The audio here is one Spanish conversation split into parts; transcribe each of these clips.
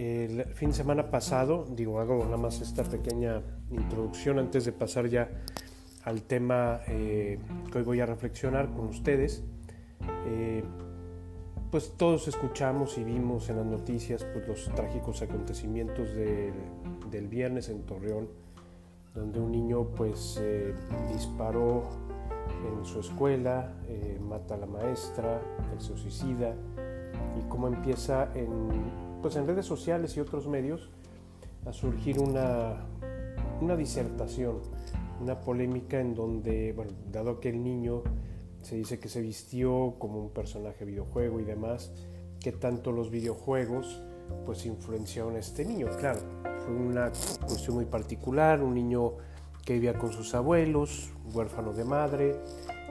el fin de semana pasado, digo, hago nada más esta pequeña introducción antes de pasar ya al tema eh, que hoy voy a reflexionar con ustedes. Eh, pues todos escuchamos y vimos en las noticias pues, los trágicos acontecimientos del viernes en Torreón, donde un niño pues disparó en su escuela, mata a la maestra, se suicida y cómo empieza en pues en redes sociales y otros medios a surgir una, una disertación, una polémica en donde, bueno, dado que el niño se dice que se vistió como un personaje videojuego y demás, que tanto los videojuegos pues influenciaron a este niño. Claro, fue una cuestión muy particular, un niño que vivía con sus abuelos, huérfano de madre,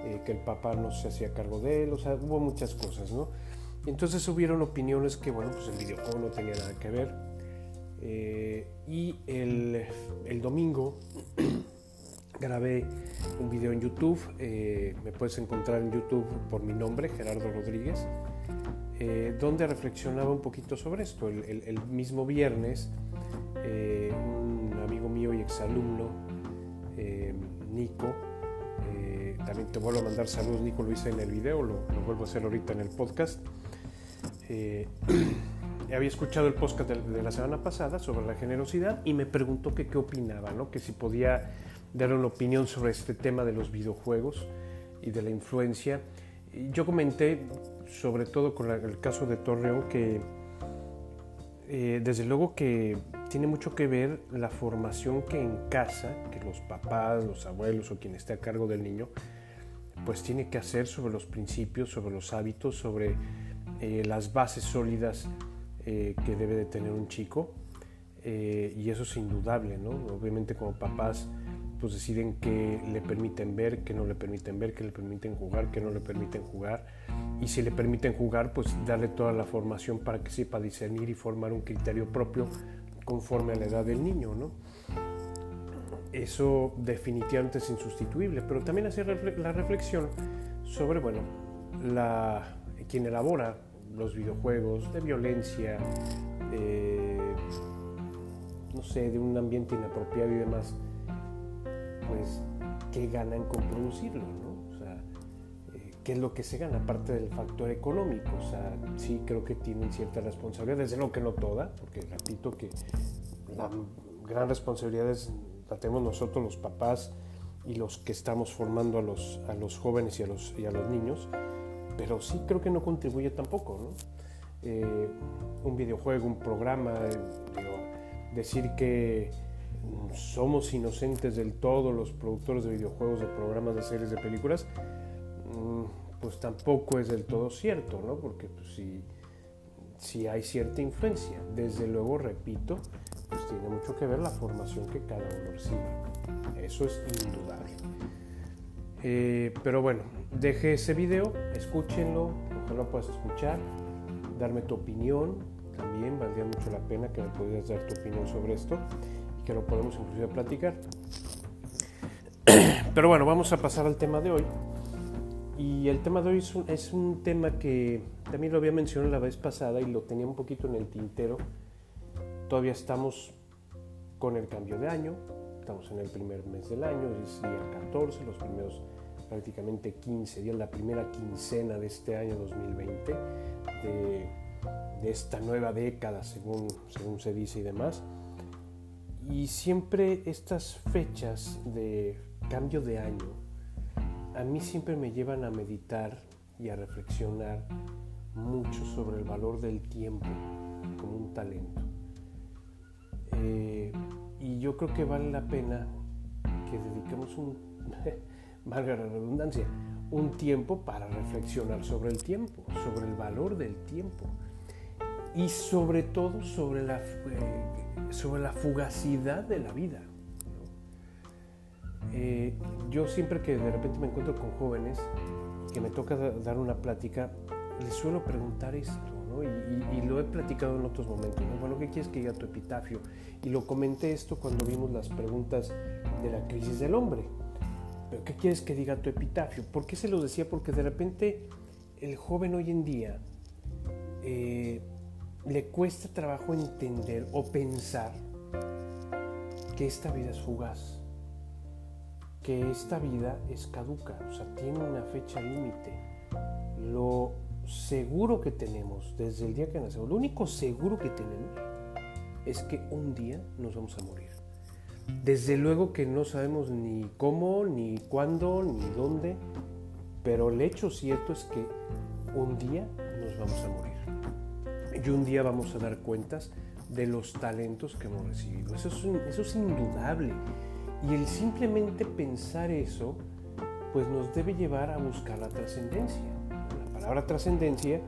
eh, que el papá no se hacía cargo de él, o sea, hubo muchas cosas, ¿no? Entonces hubieron opiniones que, bueno, pues el videojuego no tenía nada que ver. Eh, y el, domingo grabé un video en YouTube. Eh, me puedes encontrar en YouTube por mi nombre, Gerardo Rodríguez, eh, donde reflexionaba un poquito sobre esto. El, mismo viernes, un amigo mío y exalumno, Nico, también te vuelvo a mandar saludos, Nico lo hice en el video, lo vuelvo a hacer ahorita en el podcast. Eh, había escuchado el podcast de, la semana pasada sobre la generosidad y me preguntó que qué opinaba, ¿no? que si podía dar una opinión sobre este tema de los videojuegos y de la influencia. Yo comenté, sobre todo con el caso de Torreón, que eh, desde luego que tiene mucho que ver la formación que en casa, que los papás, los abuelos o quien esté a cargo del niño, pues tiene que hacer sobre los principios, sobre los hábitos, sobre eh, las bases sólidas eh, que debe de tener un chico eh, y eso es indudable, ¿no? Obviamente como papás pues deciden qué le permiten ver, qué no le permiten ver, qué le permiten jugar, qué no le permiten jugar y si le permiten jugar pues darle toda la formación para que sepa discernir y formar un criterio propio conforme a la edad del niño, ¿no? Eso definitivamente es insustituible, pero también hacer la reflexión sobre, bueno, la, quien elabora los videojuegos, de violencia, no sé, de un ambiente inapropiado y demás, pues, ¿qué ganan con producirlo? ¿no? O sea, eh, ¿qué es lo que se gana? Aparte del factor económico, o sea, sí creo que tienen cierta responsabilidad, desde luego que no toda, porque repito que la gran responsabilidad es, la tenemos nosotros los papás y los que estamos formando a los, a los jóvenes y a los, y a los niños, pero sí creo que no contribuye tampoco. ¿no? Eh, un videojuego, un programa, eh, decir que somos inocentes del todo los productores de videojuegos, de programas, de series, de películas, mm, pues tampoco es del todo cierto, ¿no? porque pues, si, si hay cierta influencia. Desde luego, repito, pues tiene mucho que ver la formación que cada uno recibe. Eso es indudable. Eh, pero bueno, deje ese video, escúchenlo, ojalá puedas escuchar, darme tu opinión, también valdría mucho la pena que me pudieras dar tu opinión sobre esto y que lo podemos inclusive platicar. Pero bueno, vamos a pasar al tema de hoy. Y el tema de hoy es un, es un tema que también lo había mencionado la vez pasada y lo tenía un poquito en el tintero. Todavía estamos con el cambio de año, estamos en el primer mes del año, es día 14, los primeros prácticamente 15 días, la primera quincena de este año 2020, de, esta nueva década, según, según se dice y demás. Y siempre estas fechas de cambio de año, a mí siempre me llevan a meditar y a reflexionar mucho sobre el valor del tiempo como un talento. Eh, yo creo que vale la pena que dediquemos un, valga la redundancia, un tiempo para reflexionar sobre el tiempo, sobre el valor del tiempo y sobre todo sobre la, eh, sobre la fugacidad de la vida. Eh, yo siempre que de repente me encuentro con jóvenes que me toca dar una plática, les suelo preguntar esto, y, lo he platicado en otros momentos. Bueno, ¿qué quieres que diga tu epitafio? Y lo comenté esto cuando vimos las preguntas de la crisis del hombre. ¿Pero qué quieres que diga tu epitafio? ¿Por qué se lo decía? Porque de repente el joven hoy en día, eh, le cuesta trabajo entender o pensar que esta vida es fugaz, que esta vida es caduca, o sea, tiene una fecha límite. Lo seguro que tenemos desde el día que nacemos, lo único seguro que tenemos es que un día nos vamos a morir. Desde luego que no sabemos ni cómo, ni cuándo, ni dónde, pero el hecho cierto es que un día nos vamos a morir. Y un día vamos a dar cuentas de los talentos que hemos recibido. Eso es, indudable. Y el simplemente pensar eso, pues nos debe llevar a buscar la trascendencia. La palabra trascendencia,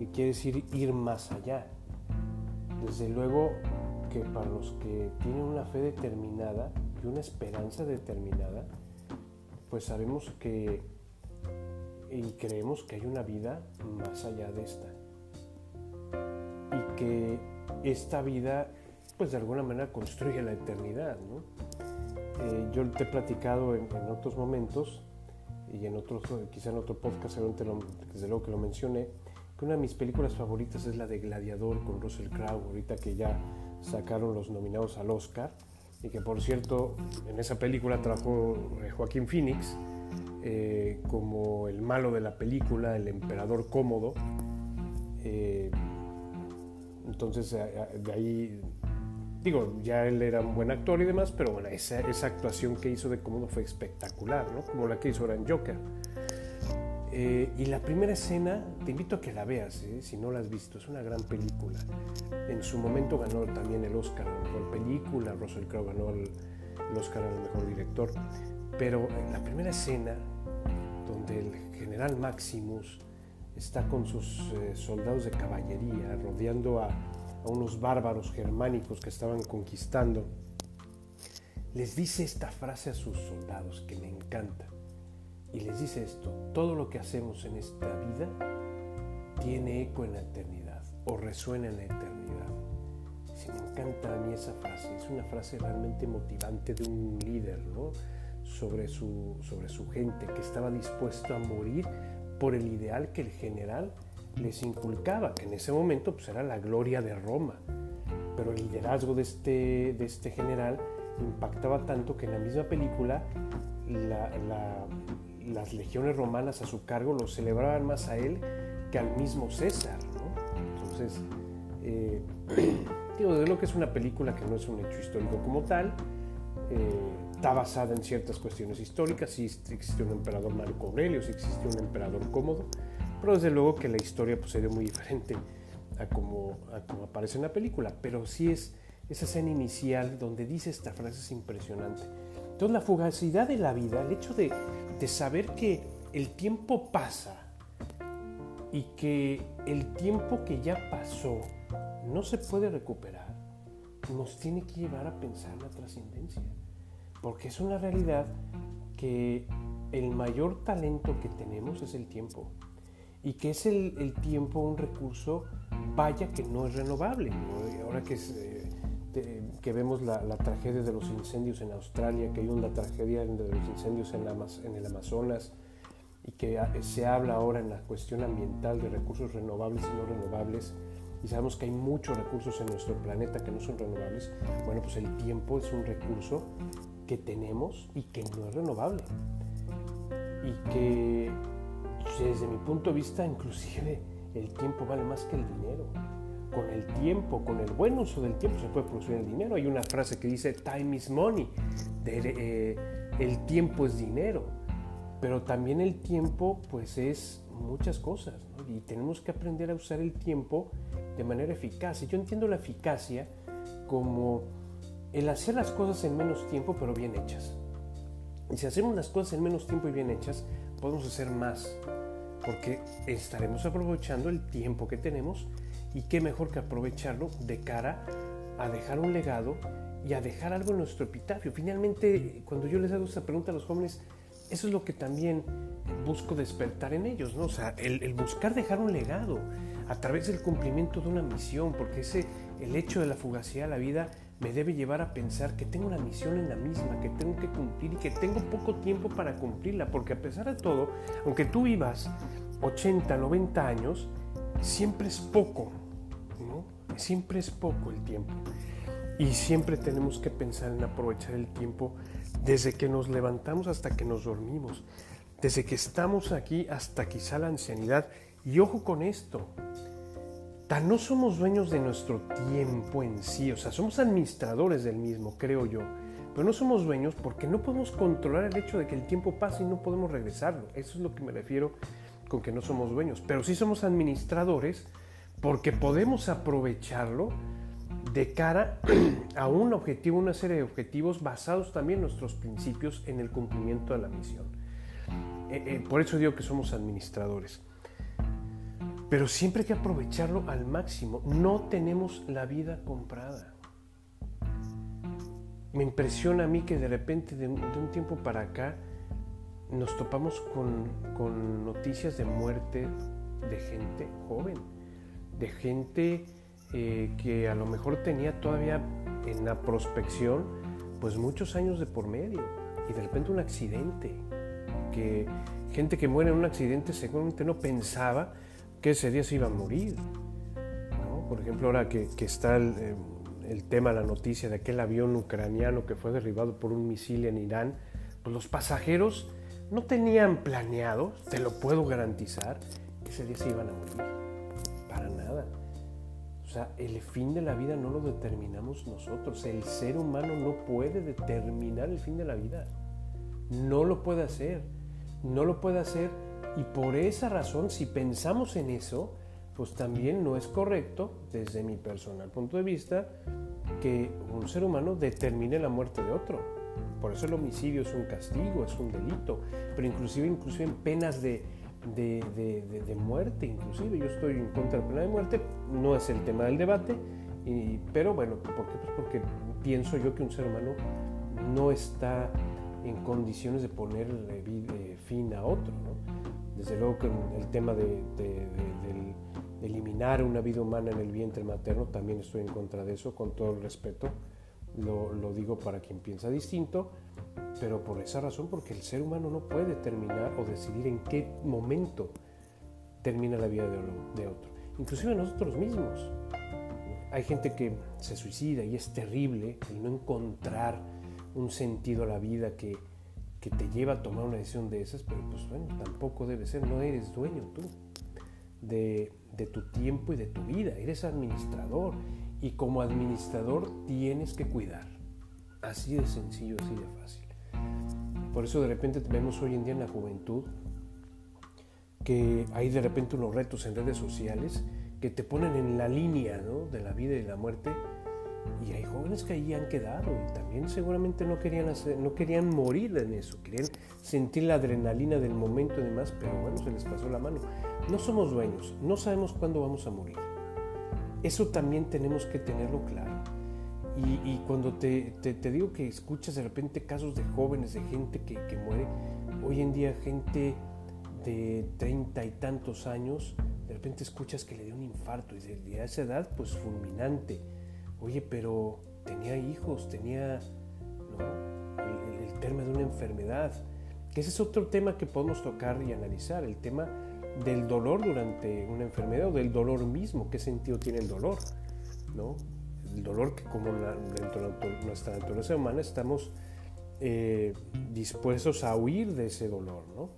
que quiere decir ir más allá. Desde luego que para los que tienen una fe determinada y una esperanza determinada, pues sabemos que y creemos que hay una vida más allá de esta. Y que esta vida, pues de alguna manera construye la eternidad. ¿no? Eh, yo te he platicado en, otros momentos y en otros, quizá en otro podcast, desde luego que lo mencioné, que una de mis películas favoritas es la de Gladiador con Russell Crowe, ahorita que ya sacaron los nominados al Oscar, y que por cierto en esa película trabajó eh, Joaquín Phoenix, eh, como el malo de la película, el emperador cómodo. Eh, entonces, de ahí, digo, ya él era un buen actor y demás, pero bueno, esa, actuación que hizo de cómodo fue espectacular, ¿no? Como la que hizo ahora en Joker. Eh, y la primera escena, te invito a que la veas, si no la has visto, es una gran película. En su momento ganó también el Oscar a la mejor película, Russell Crowe ganó el, el Oscar al mejor director. Pero en la primera escena, donde el general Maximus está con sus eh, soldados de caballería rodeando a, a unos bárbaros germánicos que estaban conquistando, les dice esta frase a sus soldados que me encanta. Y les dice esto, todo lo que hacemos en esta vida tiene eco en la eternidad o resuena en la eternidad. Si me encanta a mí esa frase, es una frase realmente motivante de un líder, ¿no? sobre su, sobre su gente, que estaba dispuesto a morir por el ideal que el general les inculcaba, que en ese momento pues, era la gloria de Roma. Pero el liderazgo de este, de este general impactaba tanto que en la misma película las legiones romanas a su cargo lo celebraban más a él que al mismo César. Entonces, eh, digo, de lo que es una película que no es un hecho histórico como tal, eh, está basada en ciertas cuestiones históricas, si existe un emperador Marco Aurelio, si existe un emperador cómodo, pero desde luego que la historia pues, sería muy diferente a como, como aparece en la película, pero sí es esa escena inicial donde dice esta frase es impresionante. Entonces la fugacidad de la vida, el hecho de, de saber que el tiempo pasa y que el tiempo que ya pasó no se puede recuperar, nos tiene que llevar a pensar la trascendencia. Porque es una realidad que el mayor talento que tenemos es el tiempo y que es el, tiempo un recurso, vaya que no es renovable. Ahora que, que vemos la, tragedia de los incendios en Australia, que hay una tragedia de los incendios en, en el Amazonas y que se habla ahora en la cuestión ambiental de recursos renovables y no renovables, y sabemos que hay muchos recursos en nuestro planeta que no son renovables, bueno, pues el tiempo es un recurso que tenemos y que no es renovable. Y que desde mi punto de vista inclusive el tiempo vale más que el dinero. Con el tiempo, con el buen uso del tiempo se puede producir el dinero. Hay una frase que dice time is money, eh, el tiempo es dinero. Pero también el tiempo pues es muchas cosas y tenemos que aprender a usar el tiempo de manera eficaz. Y yo entiendo la eficacia como el hacer las cosas en menos tiempo pero bien hechas. Y si hacemos las cosas en menos tiempo y bien hechas, podemos hacer más, porque estaremos aprovechando el tiempo que tenemos y qué mejor que aprovecharlo de cara a dejar un legado y a dejar algo en nuestro epitafio. Finalmente, cuando yo les hago esta pregunta a los jóvenes, eso es lo que también busco despertar en ellos, ¿no? O sea, el, el buscar dejar un legado a través del cumplimiento de una misión, porque ese, el hecho de la fugacidad de la vida me debe llevar a pensar que tengo una misión en la misma, que tengo que cumplir y que tengo poco tiempo para cumplirla, porque a pesar de todo, aunque tú vivas 80, 90 años, siempre es poco, ¿no? siempre es poco el tiempo. Y siempre tenemos que pensar en aprovechar el tiempo desde que nos levantamos hasta que nos dormimos, desde que estamos aquí hasta quizá la ancianidad. Y ojo con esto, tan no somos dueños de nuestro tiempo en sí, o sea, somos administradores del mismo, creo yo, pero no somos dueños porque no podemos controlar el hecho de que el tiempo pase y no podemos regresarlo. Eso es lo que me refiero con que no somos dueños, pero sí somos administradores porque podemos aprovecharlo de cara a un objetivo, una serie de objetivos basados también en nuestros principios en el cumplimiento de la misión. Eh, eh, por eso digo que somos administradores. Pero siempre hay que aprovecharlo al máximo. No tenemos la vida comprada. Me impresiona a mí que de repente, de un, tiempo para acá, nos topamos con, con noticias de muerte de gente joven, de gente eh, que a lo mejor tenía todavía en la prospección pues muchos años de por medio y de repente un accidente, que gente que muere en un accidente seguramente no pensaba que ese día se iba a morir. Por ejemplo, ahora que, está el, eh, el, tema, la noticia de aquel avión ucraniano que fue derribado por un misil en Irán, pues los pasajeros no tenían planeado, te lo puedo garantizar, que ese día se iban a morir. Para nada. O sea, el fin de la vida no lo determinamos nosotros. El ser humano no puede determinar el fin de la vida. No lo puede hacer. No lo puede hacer. Y por esa razón, si pensamos en eso, pues también no es correcto, desde mi personal punto de vista, que un ser humano determine la muerte de otro. Por eso el homicidio es un castigo, es un delito, pero inclusive, inclusive en penas de, de, muerte, inclusive. Yo estoy en contra de la pena de muerte, no es el tema del debate, pero bueno, ¿por qué? Pues porque pienso yo que un ser humano no está en condiciones de poner fin a otro. Desde luego que el tema de, eliminar una vida humana en el vientre materno, también estoy en contra de eso, con todo el respeto. Lo, digo para quien piensa distinto, pero por esa razón, porque el ser humano no puede determinar o decidir en qué momento termina la vida de, otro. Inclusive nosotros mismos. Hay gente que se suicida y es terrible el no encontrar un sentido a la vida que, que te lleva a tomar una decisión de esas, pero pues bueno, tampoco debe ser, no eres dueño tú de, de tu tiempo y de tu vida, eres administrador y como administrador tienes que cuidar. Así de sencillo, así de fácil. Por eso de repente vemos hoy en día en la juventud que hay de repente unos retos en redes sociales que te ponen en la línea de la vida y la muerte y hay jóvenes que ahí han quedado y también seguramente no querían, no querían morir en eso, querían sentir la adrenalina del momento y demás, pero bueno, se les pasó la mano. No somos dueños, no sabemos cuándo vamos a morir. Eso también tenemos que tenerlo claro. Y, cuando te, digo que escuchas de repente casos de jóvenes, de gente que, muere, hoy en día gente de treinta y tantos años, de repente escuchas que le dio un infarto y de, esa edad, pues fulminante. Oye, pero tenía hijos, tenía el, el, tema de una enfermedad. Que ese es otro tema que podemos tocar y analizar, el tema del dolor durante una enfermedad o del dolor mismo, qué sentido tiene el dolor, ¿no? el dolor que como dentro de nuestra naturaleza humana estamos eh, dispuestos a huir de ese dolor, ¿no?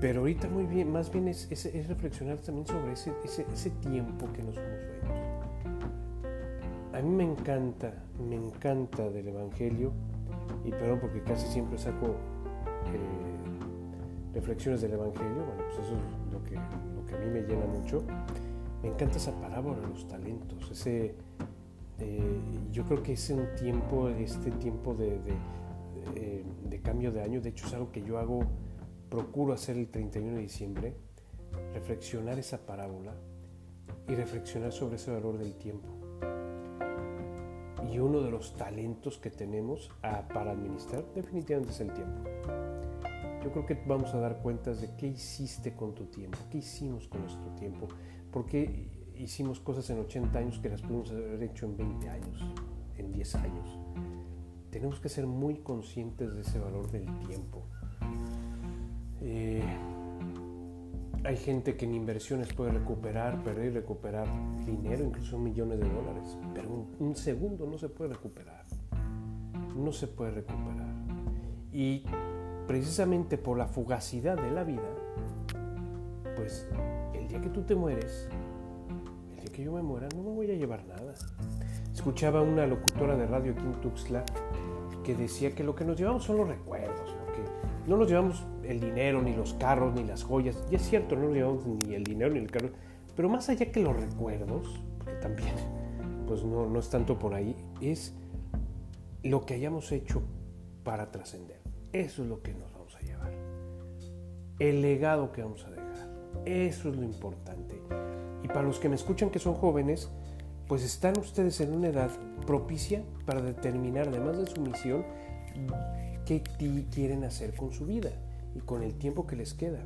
Pero ahorita muy bien, más bien es, es, reflexionar también sobre ese, ese, ese, tiempo que nos dueños. A mí me encanta, me encanta del Evangelio, y perdón porque casi siempre saco eh, reflexiones del Evangelio, bueno, pues eso es lo que, lo que a mí me llena mucho. Me encanta esa parábola de los talentos, ese, eh, yo creo que es un tiempo, este tiempo de, eh, de, cambio de año, de hecho es algo que yo hago, procuro hacer el 31 de diciembre, reflexionar esa parábola y reflexionar sobre ese valor del tiempo. Y uno de los talentos que tenemos para administrar definitivamente es el tiempo. Yo creo que vamos a dar cuentas de qué hiciste con tu tiempo, qué hicimos con nuestro tiempo, porque hicimos cosas en 80 años que las pudimos haber hecho en 20 años, en 10 años. Tenemos que ser muy conscientes de ese valor del tiempo. Eh, hay gente que en inversiones puede recuperar, perder y recuperar dinero, incluso millones de dólares, pero un, segundo no se puede recuperar. No se puede recuperar. Y precisamente por la fugacidad de la vida, pues el día que tú te mueres, el día que yo me muera, no me voy a llevar nada. Escuchaba una locutora de radio aquí en Tuxtla que decía que lo que nos llevamos son los recuerdos, no nos llevamos el dinero, ni los carros, ni las joyas. Y es cierto, no nos llevamos ni el dinero, ni el carro. Pero más allá que los recuerdos, que también, pues no, no es tanto por ahí, es lo que hayamos hecho para trascender. Eso es lo que nos vamos a llevar. El legado que vamos a dejar. Eso es lo importante. Y para los que me escuchan que son jóvenes, pues están ustedes en una edad propicia para determinar, además de su misión, qué quieren hacer con su vida y con el tiempo que les queda.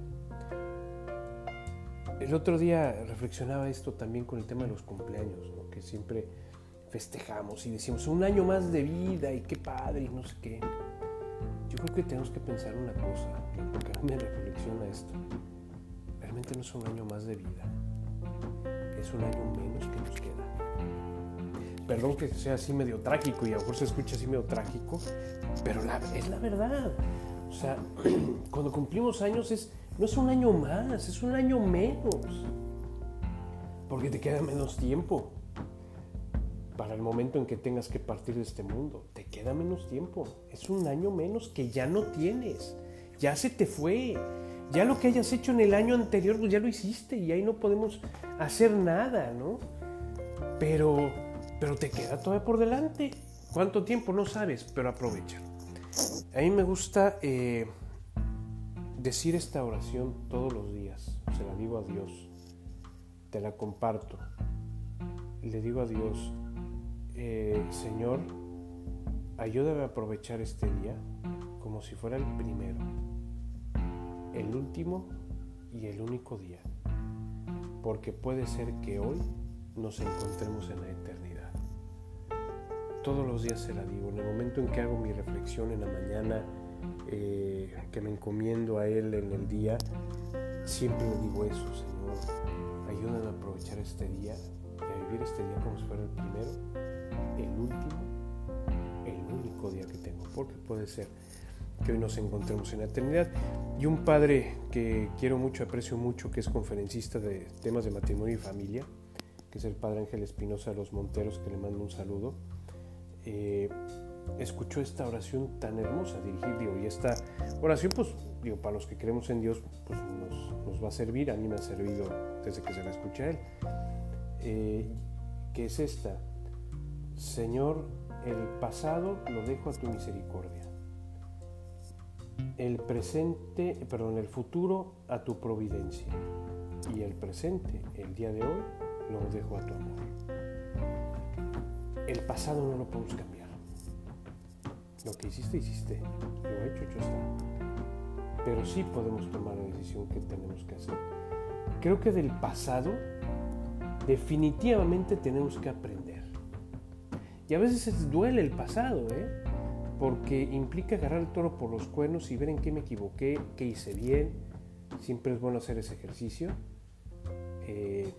El otro día reflexionaba esto también con el tema de los cumpleaños, que siempre festejamos y decimos un año más de vida y qué padre y no sé qué. Yo creo que tenemos que pensar una cosa, porque a mí me reflexiona esto. Realmente no es un año más de vida, es un año menos que nos queda perdón que sea así medio trágico y a lo mejor se escucha así medio trágico, pero es la verdad. O sea, cuando cumplimos años es, no es un año más, es un año menos. Porque te queda menos tiempo para el momento en que tengas que partir de este mundo. Te queda menos tiempo. Es un año menos que ya no tienes. Ya se te fue. Ya lo que hayas hecho en el año anterior, pues ya lo hiciste y ahí no podemos hacer nada, ¿no? Pero pero te queda todavía por delante. ¿Cuánto tiempo? No sabes, pero aprovecha. A mí me gusta eh, decir esta oración todos los días. Se la digo a Dios. Te la comparto. Le digo a Dios, eh, Señor, ayúdame a aprovechar este día como si fuera el primero, el último y el único día. Porque puede ser que hoy nos encontremos en la eternidad todos los días se la digo. En el momento en que hago mi reflexión en la mañana, eh, que me encomiendo a Él en el día, siempre le digo eso, Señor, ayúdame a aprovechar este día y a vivir este día como si fuera el primero, el último, el único día que tengo, porque puede ser que hoy nos encontremos en la eternidad. Y un padre que quiero mucho, aprecio mucho, que es conferencista de temas de matrimonio y familia, que es el padre Ángel Espinosa de los Monteros, que le mando un saludo eh, escuchó esta oración tan hermosa dirigir, y esta oración, pues, digo, para los que creemos en Dios, pues nos, va a servir, a mí me ha servido desde que se la escuché a Él, eh, que es esta, Señor, el pasado lo dejo a tu misericordia, el presente, perdón, el futuro a tu providencia, y el presente, el día de hoy, lo dejo a tu amor el pasado no lo podemos cambiar. Lo que hiciste, hiciste. Lo hecho, hecho está. Pero sí podemos tomar la decisión que tenemos que hacer. Creo que del pasado definitivamente tenemos que aprender. Y a veces duele el pasado, ¿eh? porque implica agarrar el toro por los cuernos y ver en qué me equivoqué, qué hice bien. Siempre es bueno hacer ese ejercicio. Eh,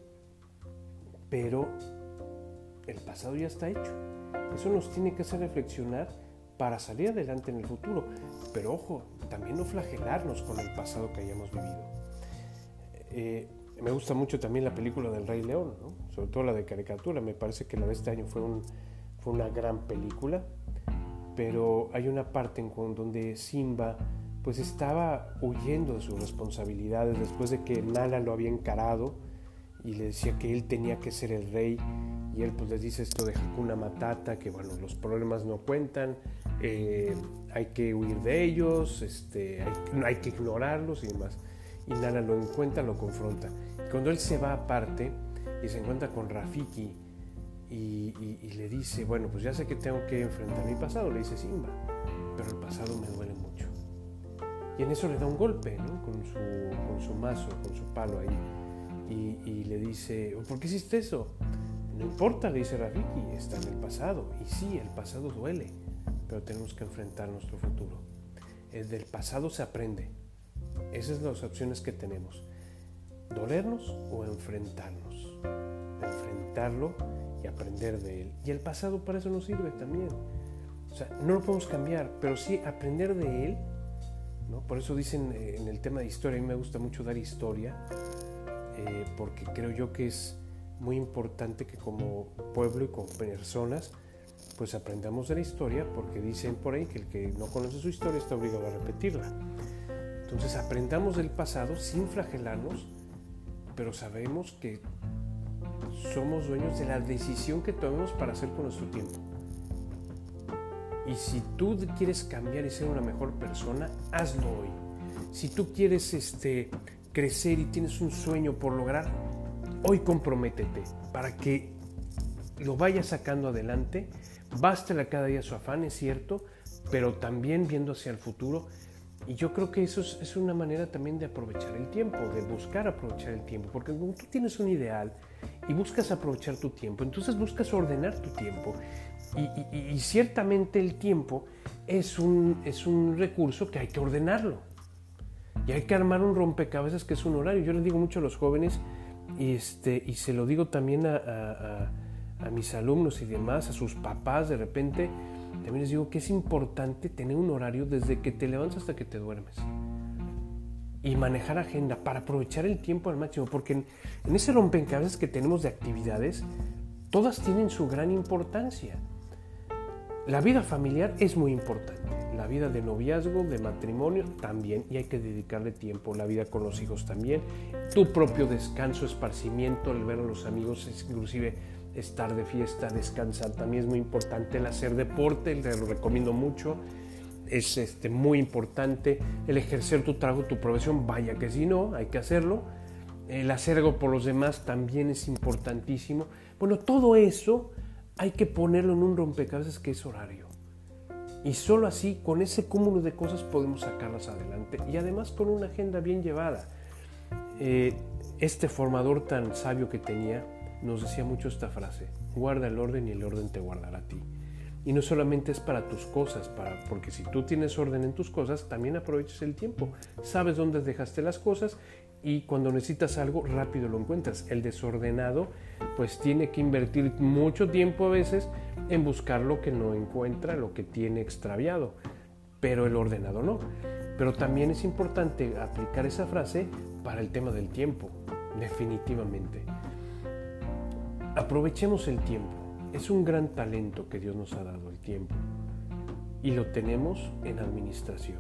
pero el pasado ya está hecho. Eso nos tiene que hacer reflexionar para salir adelante en el futuro. Pero ojo, también no flagelarnos con el pasado que hayamos vivido. Eh, me gusta mucho también la película del Rey León, sobre todo la de caricatura. Me parece que la de este año fue, fue una gran película, pero hay una parte en donde Simba pues estaba huyendo de sus responsabilidades después de que Nala lo había encarado y le decía que él tenía que ser el rey y él pues les dice esto de Hakuna Matata, que bueno, los problemas no cuentan, eh, hay que huir de ellos, este, hay, que ignorarlos y demás. Y Nala lo encuentra, lo confronta. Y cuando él se va aparte y se encuentra con Rafiki y, le dice, bueno, pues ya sé que tengo que enfrentar mi pasado, le dice Simba, pero el pasado me duele mucho. Y en eso le da un golpe, ¿no? Con su, con su mazo, con su palo ahí. Y, y le dice, ¿por qué hiciste eso? No importa, dice Rafiki, está en el pasado. Y sí, el pasado duele, pero tenemos que enfrentar nuestro futuro. El del pasado se aprende. Esas son las opciones que tenemos. dolernos o enfrentarnos. Enfrentarlo y aprender de él. Y el pasado para eso nos sirve también. O sea, no lo podemos cambiar, pero sí aprender de él. ¿no? Por eso dicen eh, en el tema de historia, a mí me gusta mucho dar historia, eh, porque creo yo que es muy importante que como pueblo y como personas, pues aprendamos de la historia, porque dicen por ahí que el que no conoce su historia está obligado a repetirla. Entonces aprendamos del pasado sin flagelarnos, pero sabemos que somos dueños de la decisión que tomemos para hacer con nuestro tiempo. Y si tú quieres cambiar y ser una mejor persona, hazlo hoy. Si tú quieres este, crecer y tienes un sueño por lograr, hoy comprométete para que lo vayas sacando adelante. Bástale cada día su afán, es cierto, pero también viendo hacia el futuro y yo creo que eso es, una manera también de aprovechar el tiempo, de buscar aprovechar el tiempo, porque cuando tú tienes un ideal y buscas aprovechar tu tiempo, entonces buscas ordenar tu tiempo. Y, ciertamente el tiempo es un, es un recurso que hay que ordenarlo. Y hay que armar un rompecabezas que es un horario. Yo les digo mucho a los jóvenes, y, este, y se lo digo también a, mis alumnos y demás, a sus papás de repente, también les digo que es importante tener un horario desde que te levantas hasta que te duermes. Y manejar agenda para aprovechar el tiempo al máximo, porque en, ese rompecabezas que tenemos de actividades, todas tienen su gran importancia. La vida familiar es muy importante, la vida de noviazgo, de matrimonio también, y hay que dedicarle tiempo, la vida con los hijos también, tu propio descanso, esparcimiento, el ver a los amigos, inclusive estar de fiesta, descansar. También es muy importante el hacer deporte, te lo recomiendo mucho. Es este, muy importante el ejercer tu trabajo, tu profesión. Vaya que si no, hay que hacerlo. El hacer algo por los demás también es importantísimo. Bueno, todo eso hay que ponerlo en un rompecabezas que es horario. Y solo así, con ese cúmulo de cosas, podemos sacarlas adelante. Y además con una agenda bien llevada. Eh, este formador tan sabio que tenía, nos decía mucho esta frase, guarda el orden y el orden te guardará a ti. Y no solamente es para tus cosas, para, porque si tú tienes orden en tus cosas, también aprovechas el tiempo. Sabes dónde dejaste las cosas y cuando necesitas algo rápido lo encuentras. El desordenado pues tiene que invertir mucho tiempo a veces en buscar lo que no encuentra, lo que tiene extraviado, pero el ordenado no. Pero también es importante aplicar esa frase para el tema del tiempo, definitivamente. Aprovechemos el tiempo. Es un gran talento que Dios nos ha dado el tiempo. Y lo tenemos en administración.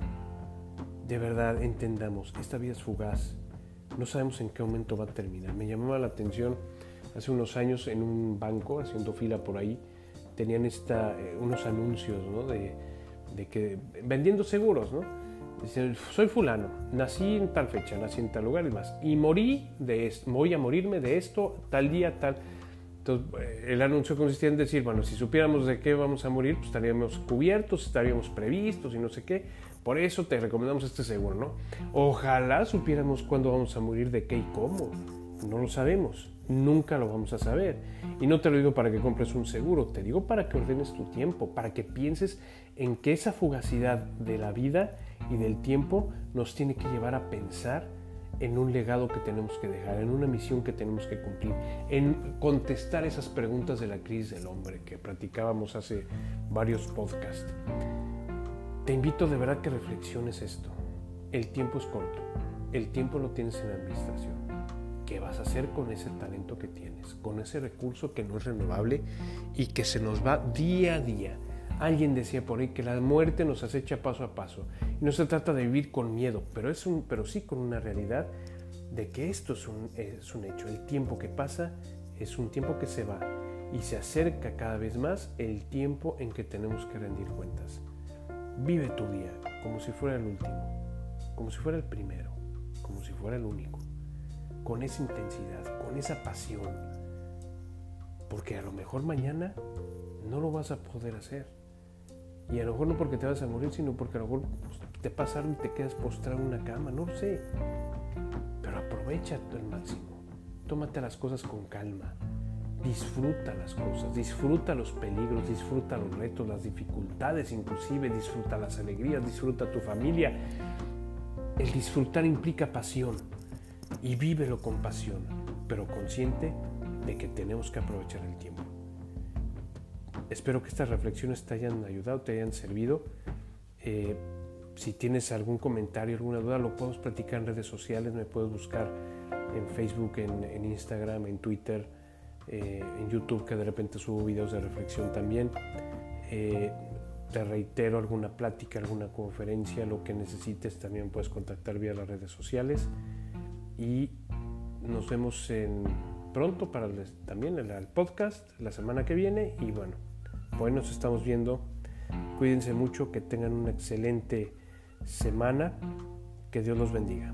De verdad, entendamos, esta vida es fugaz. No sabemos en qué momento va a terminar. Me llamaba la atención hace unos años en un banco, haciendo fila por ahí, tenían esta, eh, unos anuncios de, que vendiendo seguros, ¿no? Dicen, soy fulano, nací en tal fecha, nací en tal lugar y más, y morí de esto, voy a morirme de esto, tal día, tal. Entonces, eh, el anuncio consistía en decir, bueno, si supiéramos de qué vamos a morir, pues estaríamos cubiertos, estaríamos previstos y no sé qué. Por eso te recomendamos este seguro, ¿no? Ojalá supiéramos cuándo vamos a morir, de qué y cómo. No lo sabemos, nunca lo vamos a saber. Y no te lo digo para que compres un seguro, te digo para que ordenes tu tiempo, para que pienses en que esa fugacidad de la vida y del tiempo nos tiene que llevar a pensar en un legado que tenemos que dejar, en una misión que tenemos que cumplir, en contestar esas preguntas de la crisis del hombre que practicábamos hace varios podcasts. Te invito de verdad que reflexiones esto. El tiempo es corto, el tiempo lo tienes en administración. ¿Qué vas a hacer con ese talento que tienes, con ese recurso que no es renovable y que se nos va día a día? Alguien decía por ahí que la muerte nos acecha paso a paso. Y no se trata de vivir con miedo, pero, es un, pero sí con una realidad de que esto es un, es un hecho. El tiempo que pasa es un tiempo que se va y se acerca cada vez más el tiempo en que tenemos que rendir cuentas. Vive tu día como si fuera el último, como si fuera el primero, como si fuera el único, con esa intensidad, con esa pasión, porque a lo mejor mañana no lo vas a poder hacer. Y a lo mejor no porque te vas a morir, sino porque a lo mejor pues, te pasa algo y te quedas postrado en una cama, no lo sé. Pero aprovecha el máximo. Tómate las cosas con calma. Disfruta las cosas, disfruta los peligros, disfruta los retos, las dificultades, inclusive disfruta las alegrías, disfruta tu familia. El disfrutar implica pasión. y vívelo con pasión, pero consciente de que tenemos que aprovechar el tiempo. Espero que estas reflexiones te hayan ayudado, te hayan servido. Eh, si tienes algún comentario, alguna duda, lo podemos platicar en redes sociales, me puedes buscar en Facebook, en, Instagram, en Twitter, eh, en YouTube, que de repente subo videos de reflexión también. Eh, te reitero alguna plática, alguna conferencia, lo que necesites, también puedes contactar vía las redes sociales. Y nos vemos en, pronto para también el, el podcast la semana que viene. Y bueno, hoy nos estamos viendo. Cuídense mucho, que tengan una excelente semana. Que Dios los bendiga.